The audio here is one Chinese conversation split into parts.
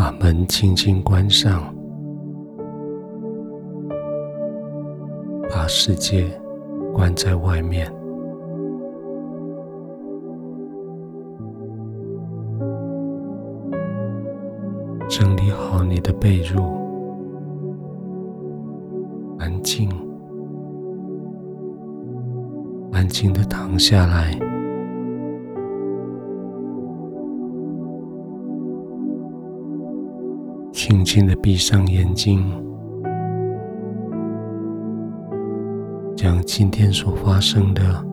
把门轻轻关上，把世界关在外面。整理好你的被褥，安静，安静的躺下来，轻轻的闭上眼睛，将今天所发生的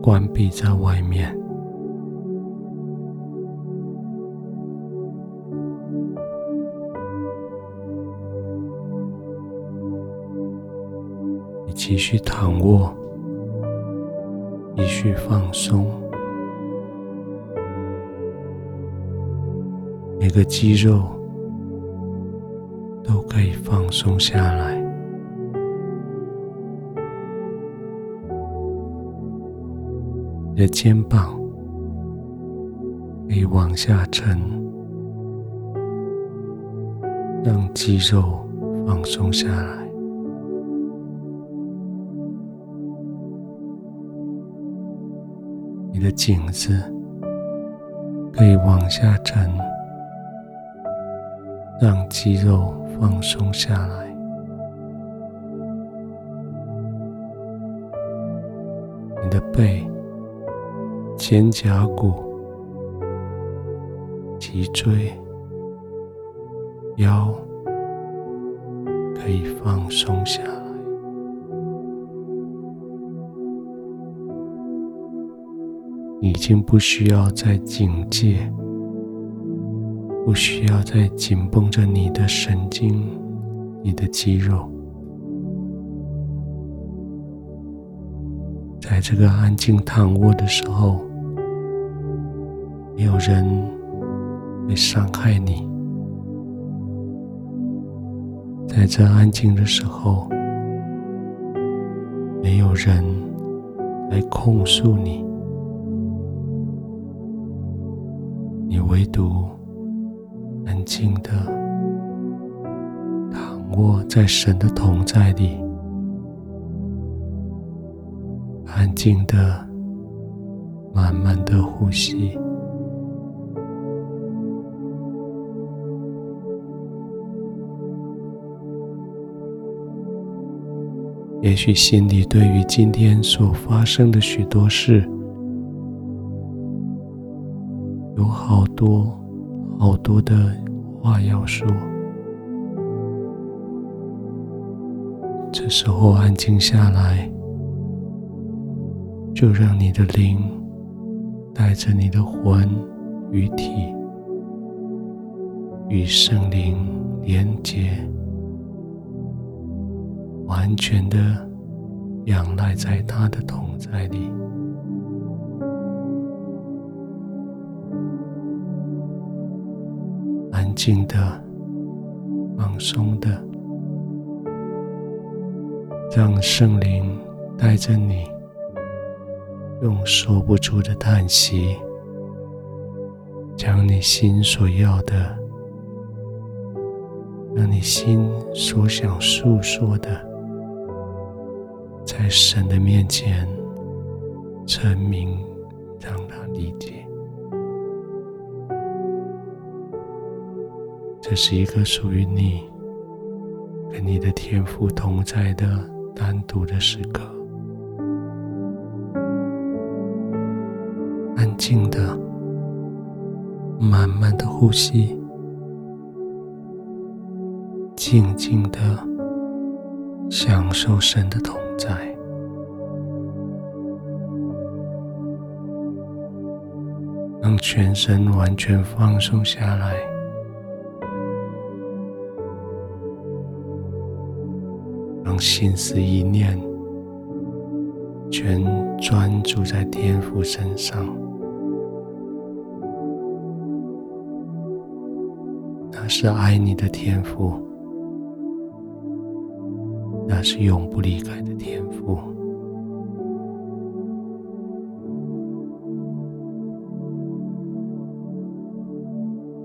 关闭在外面。你继续躺卧，继续放松，每个肌肉都可以放松下来。你的肩膀可以往下沉，让肌肉放松下来。你的颈子可以往下沉，让肌肉放松下来。你的背、肩胛骨、脊椎、腰可以放松下来。已经不需要再警戒，不需要再紧绷着你的神经、你的肌肉。在这个安静躺卧的时候，没有人会伤害你。在这安静的时候，没有人来控诉你。你唯独安静的躺卧在神的同在里，安静的慢慢的呼吸。也许心里对于今天所发生的许多事，有好多好多的话要说，这时候安静下来，就让你的灵带着你的魂与体与圣灵连结，完全的仰赖在他的同在里。静的、放松的，让圣灵带着你，用说不出的叹息，将你心所要的，让你心所想诉说的，在神的面前陈明，让他理解。这是一个属于你、跟你的天赋同在的单独的时刻，安静的、慢慢的呼吸，静静的享受神的同在，让全身完全放松下来。心思意念全专注在天父身上，那是爱你的天父，那是永不离开的天父。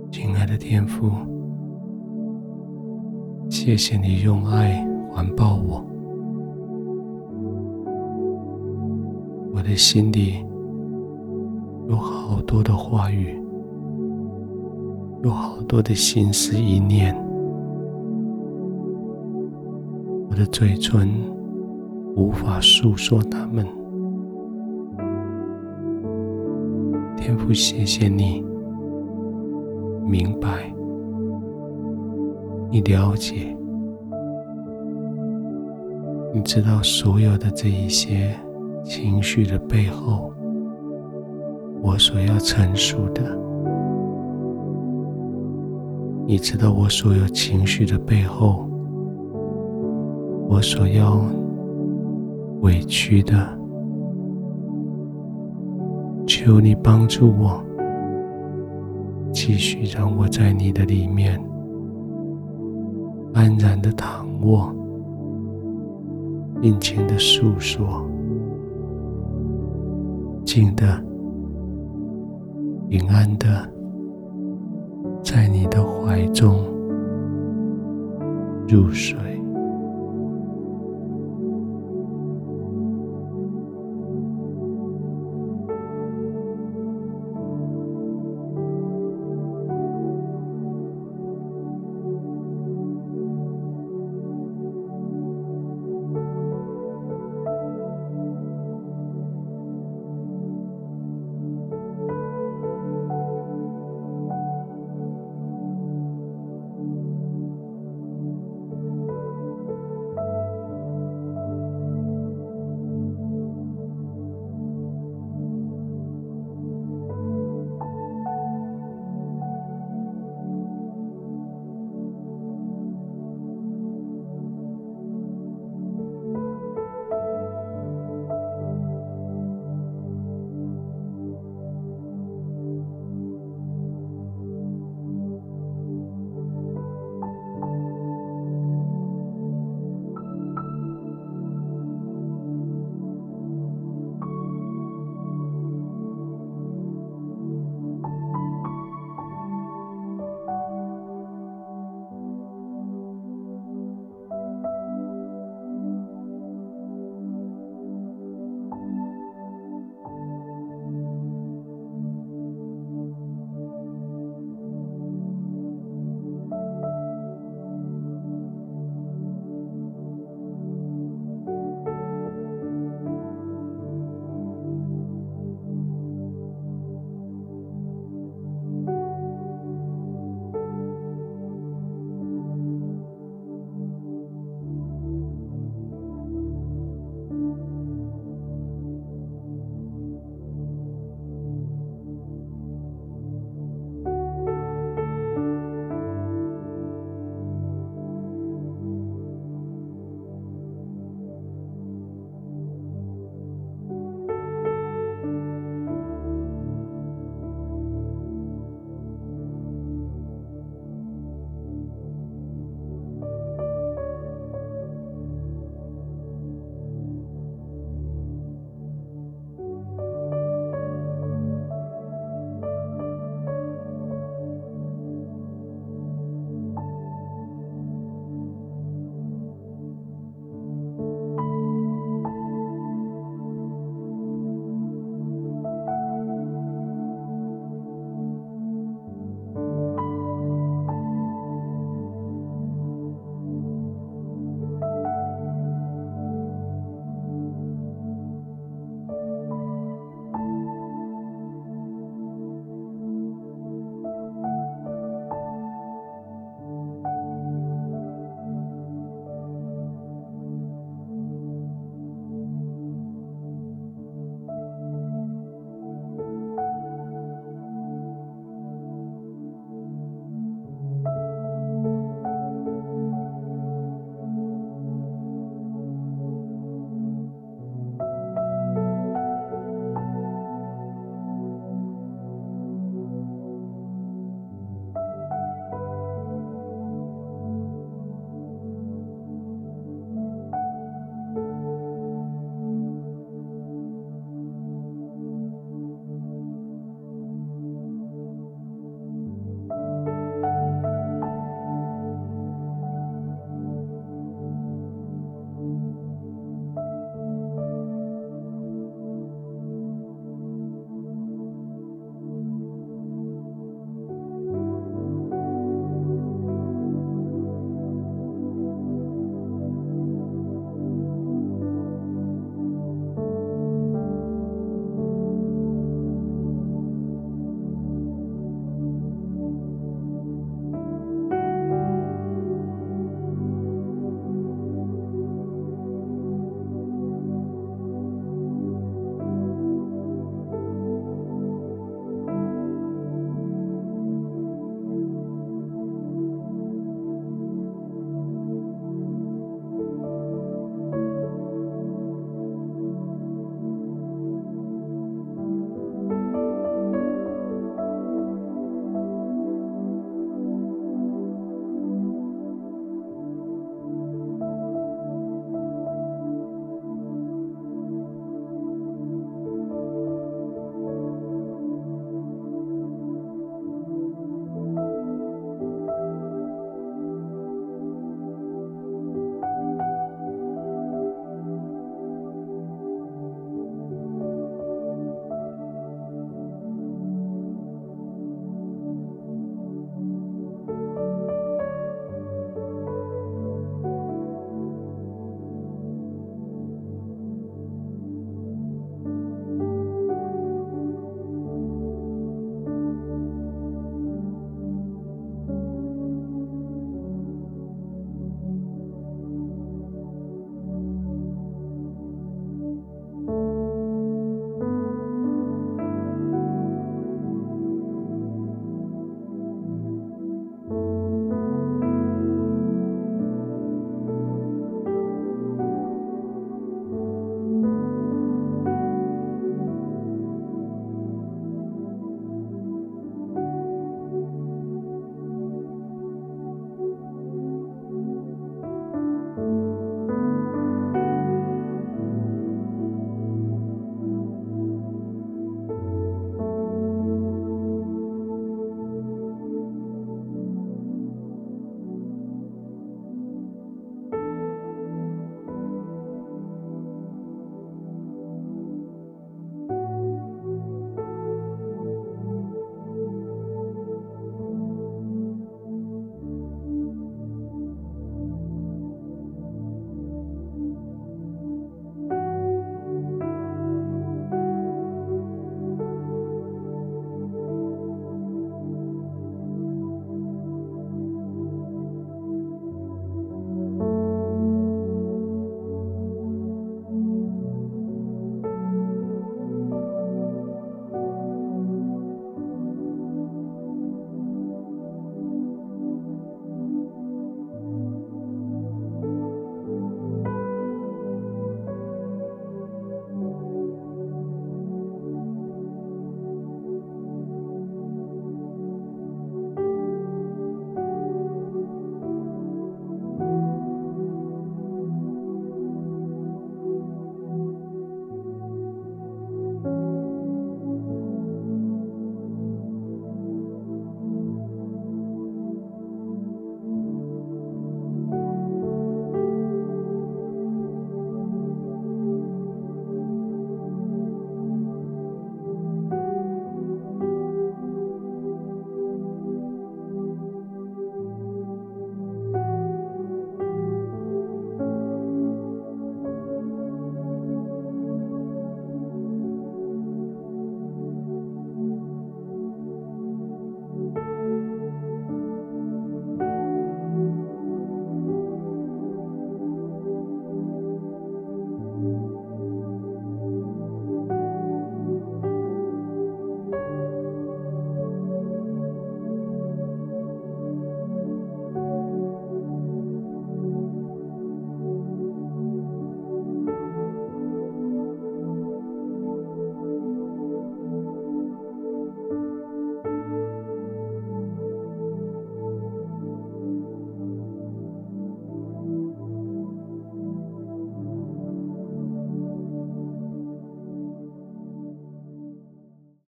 亲爱的天父，谢谢你用爱环抱的心里有好多的话语，有好多的心思意念，我的嘴唇无法诉说它们。天父，谢谢你。明白，你了解，你知道所有的这一些情绪的背后，我所要陈述的，你知道我所有情绪的背后，我所要委屈的，求你帮助我。继续让我在你的里面安然的躺卧，尽情的诉说，静的、平安的，在你的怀中入睡。